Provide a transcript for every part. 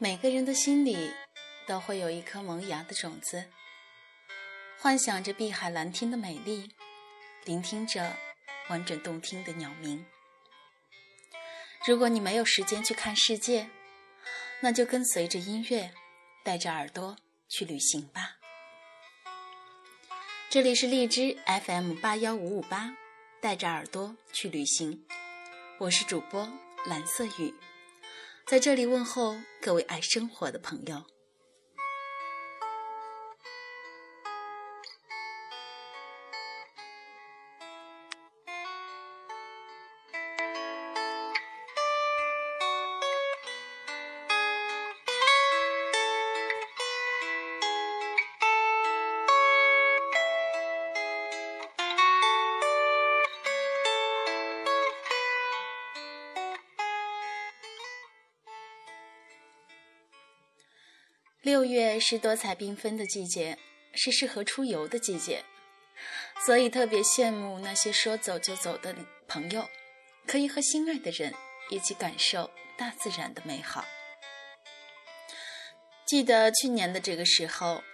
每个人的心里都会有一颗萌芽的种子，幻想着碧海蓝天的美丽，聆听着完整动听的鸟鸣。如果你没有时间去看世界，那就跟随着音乐，带着耳朵去旅行吧。这里是荔枝 FM 八幺五五八，带着耳朵去旅行，我是主播蓝色雨。在这里问候各位爱生活的朋友。六月是多彩缤纷的季节，是适合出游的季节，所以特别羡慕那些说走就走的朋友，可以和心爱的人一起感受大自然的美好。记得去年的这个时候，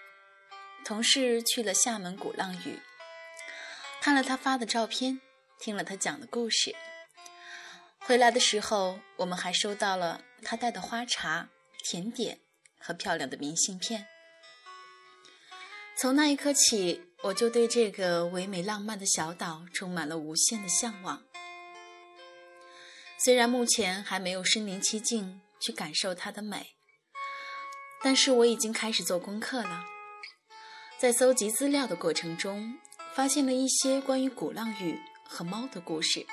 同事去了厦门鼓浪屿，看了他发的照片，听了他讲的故事，回来的时候，我们还收到了他带的花茶、甜点。和漂亮的明信片。从那一刻起，我就对这个唯美浪漫的小岛充满了无限的向往。虽然目前还没有身临其境去感受它的美，但是我已经开始做功课了。在搜集资料的过程中，发现了一些关于鼓浪屿和猫的故事，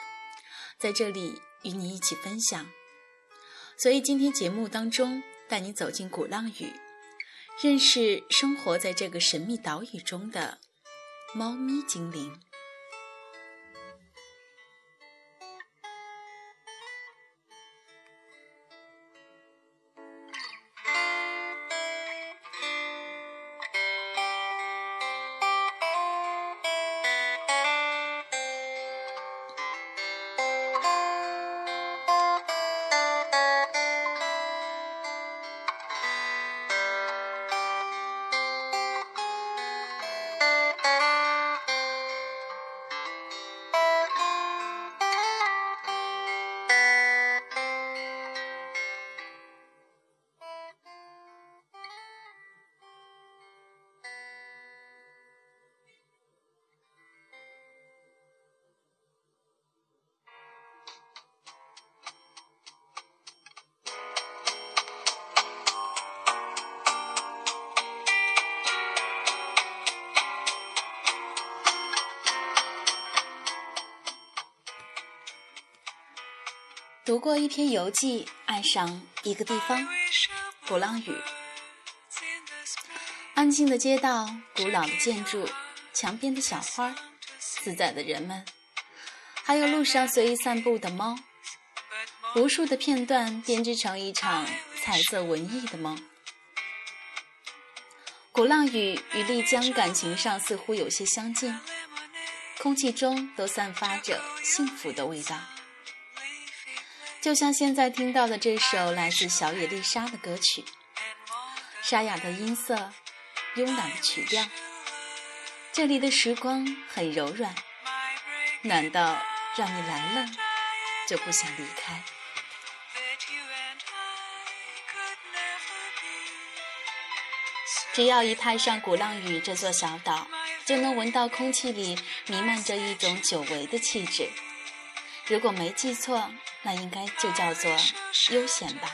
在这里与你一起分享。所以今天节目当中。带你走进鼓浪屿，认识生活在这个神秘岛屿中的猫咪精灵。读过一篇游记，爱上一个地方——鼓浪屿。安静的街道，古老的建筑，墙边的小花，自在的人们，还有路上随意散步的猫，无数的片段编织成一场彩色文艺的梦。鼓浪屿与丽江感情上似乎有些相近，空气中都散发着幸福的味道。就像现在听到的这首来自小野丽莎的歌曲，沙哑的音色，慵懒的曲调，这里的时光很柔软，暖到让你来了就不想离开。只要一踏上鼓浪屿这座小岛，就能闻到空气里弥漫着一种久违的气质。如果没记错。那应该就叫做悠闲吧。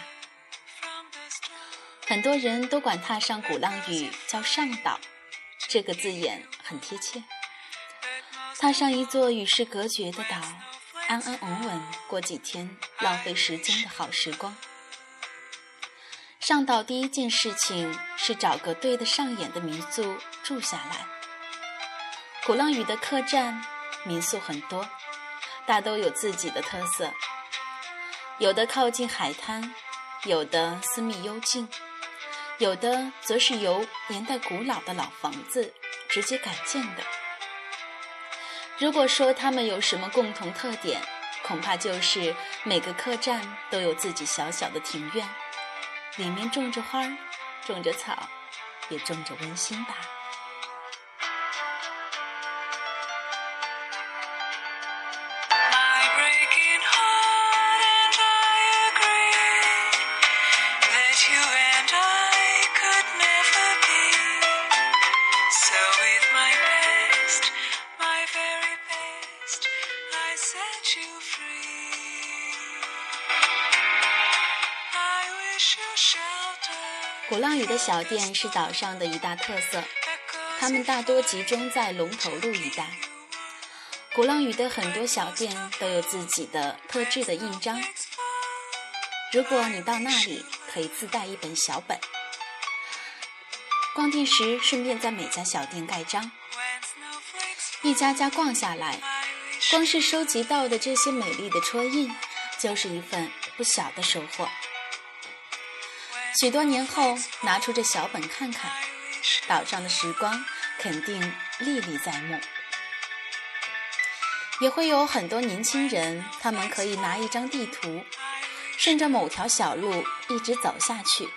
很多人都管踏上鼓浪屿叫上岛，这个字眼很贴切。踏上一座与世隔绝的岛，安安稳稳过几天浪费时间的好时光。上岛第一件事情是找个对得上眼的民宿住下来。鼓浪屿的客栈、民宿很多，大都有自己的特色。有的靠近海滩，有的私密幽静，有的则是由年代古老的老房子直接改建的。如果说它们有什么共同特点，恐怕就是每个客栈都有自己小小的庭院，里面种着花儿，种着草，也种着温馨吧。鼓浪屿的小店是岛上的一大特色，它们大多集中在龙头路一带。鼓浪屿的很多小店都有自己的特制的印章，如果你到那里，可以自带一本小本，逛店时顺便在每家小店盖章。一家家逛下来，光是收集到的这些美丽的戳印，就是一份不小的收获。许多年后，拿出这小本看看，岛上的时光肯定历历在目。也会有很多年轻人，他们可以拿一张地图，顺着某条小路一直走下去，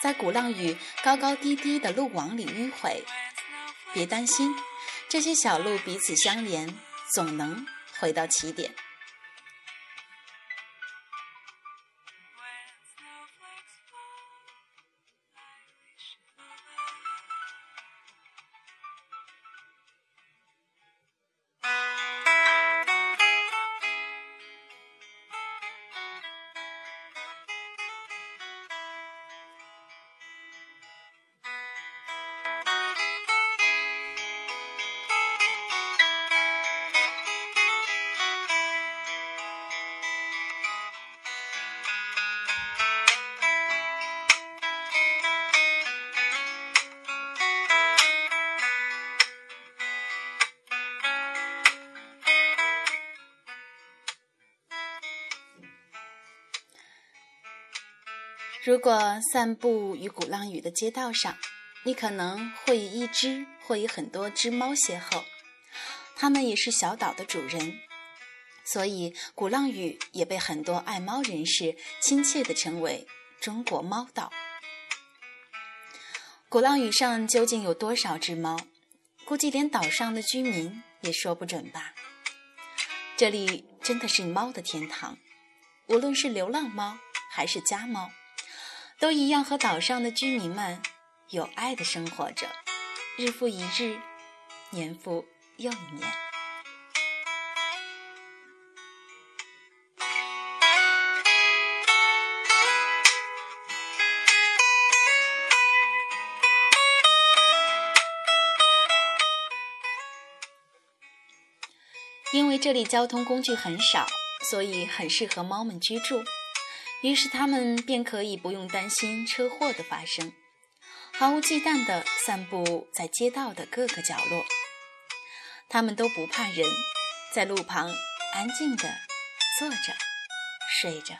在鼓浪屿高高低低的路网里迂回。别担心，这些小路彼此相连，总能回到起点。如果散步于鼓浪屿的街道上，你可能会与一只或与很多只猫邂逅，它们也是小岛的主人，所以鼓浪屿也被很多爱猫人士亲切地称为“中国猫岛”。鼓浪屿上究竟有多少只猫？估计连岛上的居民也说不准吧。这里真的是猫的天堂，无论是流浪猫还是家猫。都一样，和岛上的居民们有爱的生活着，日复一日，年复又一年。因为这里交通工具很少，所以很适合猫们居住。于是，他们便可以不用担心车祸的发生，毫无忌惮地散步在街道的各个角落。他们都不怕人，在路旁安静地坐着、睡着。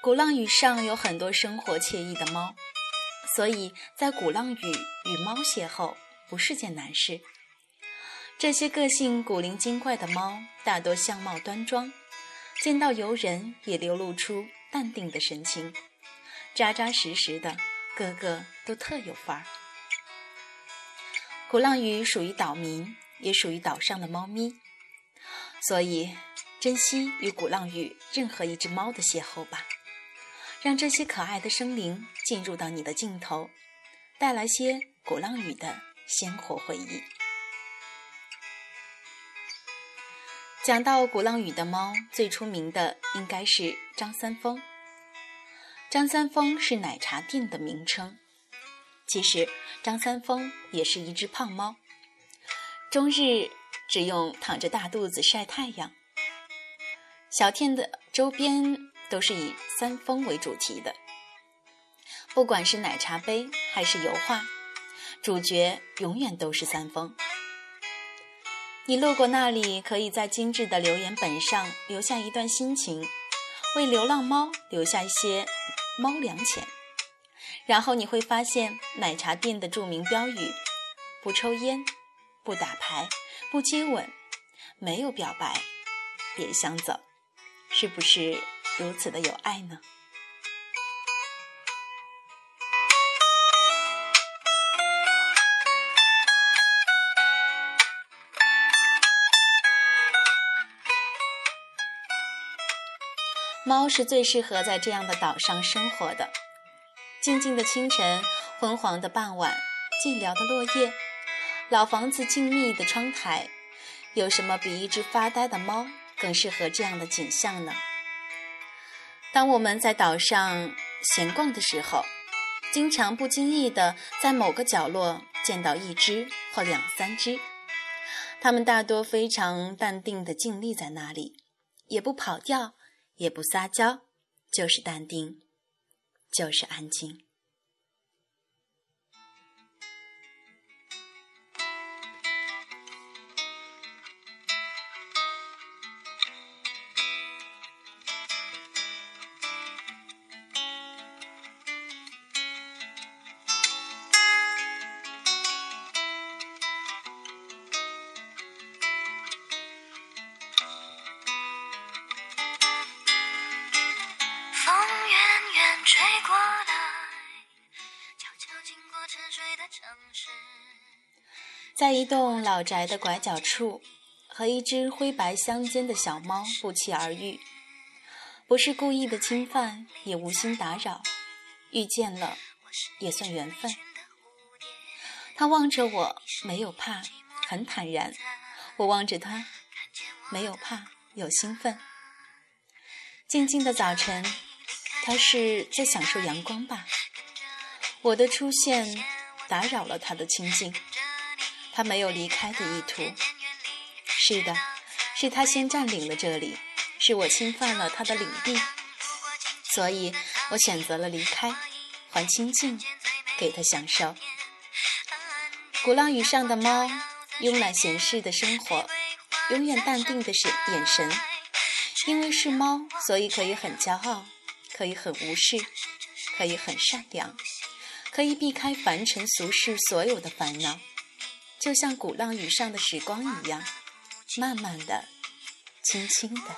鼓浪屿上有很多生活惬意的猫，所以在鼓浪屿与猫邂逅不是件难事。这些个性古灵精怪的猫，大多相貌端庄。见到游人也流露出淡定的神情，扎扎实实的，个个都特有范儿。鼓浪屿属于岛民，也属于岛上的猫咪，所以珍惜与鼓浪屿任何一只猫的邂逅吧，让这些可爱的生灵进入到你的镜头，带来些鼓浪屿的鲜活回忆。讲到鼓浪屿的猫，最出名的应该是张三丰。张三丰是奶茶店的名称。其实，张三丰也是一只胖猫，终日只用躺着大肚子晒太阳。小店的周边都是以三丰为主题的，不管是奶茶杯还是油画，主角永远都是三丰。你路过那里，可以在精致的留言本上留下一段心情，为流浪猫留下一些猫粮钱。然后你会发现，奶茶店的著名标语：不抽烟，不打牌，不接吻，没有表白，别想走，是不是如此的有爱呢？猫是最适合在这样的岛上生活的。静静的清晨，昏黄的傍晚，寂寥的落叶，老房子静谧的窗台，有什么比一只发呆的猫更适合这样的景象呢？当我们在岛上闲逛的时候，经常不经意的在某个角落见到一只或两三只，它们大多非常淡定的静立在那里，也不跑掉，也不撒娇，就是淡定，就是安静。在一栋老宅的拐角处，和一只灰白相间的小猫不期而遇，不是故意的侵犯，也无心打扰，遇见了也算缘分。它望着我，没有怕，很坦然；我望着它，没有怕，有兴奋。静静的早晨，它是在享受阳光吧？我的出现打扰了它的清静。他没有离开的意图。是的，是他先占领了这里，是我侵犯了他的领地，所以我选择了离开，还清静，给他享受。鼓浪屿上的猫，慵懒闲适的生活，永远淡定的是眼神。因为是猫，所以可以很骄傲，可以很无视，可以很善良，可以避开凡尘俗世所有的烦恼。就像鼓浪屿上的时光一样，慢慢的，轻轻的。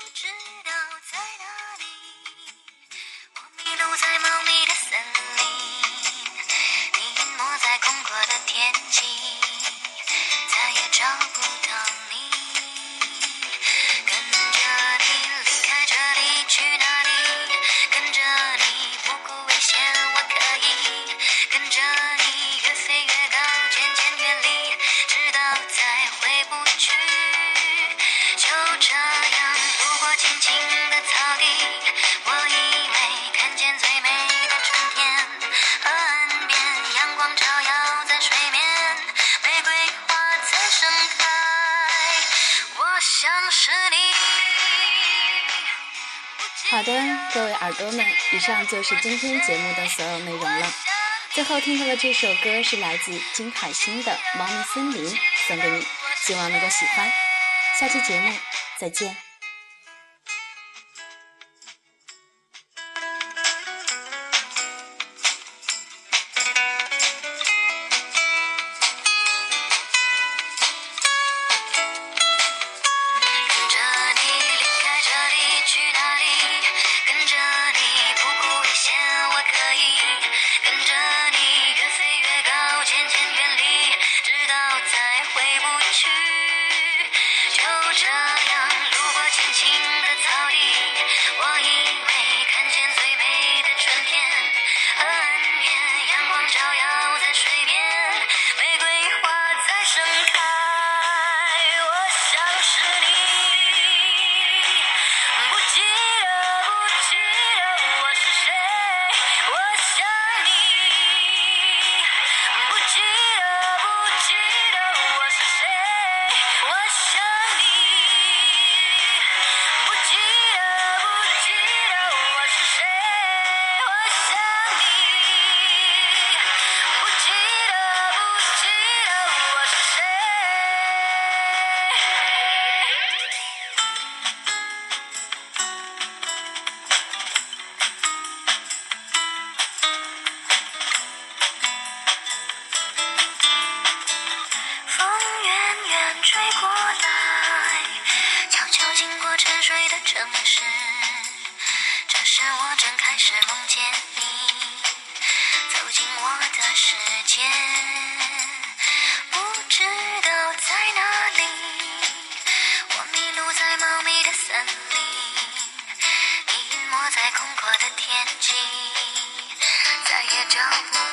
各位耳朵们，以上就是今天节目的所有内容了。最后听到的这首歌是来自金海心的《猫咪森林》，送给你，希望能够喜欢。下期节目再见。to 风吹过来，悄悄经过沉睡的城市，这时我正开始梦见你，走进我的世界，不知道在哪里，我迷路在茂密的森林，你隐没在空阔的天际，再也找不。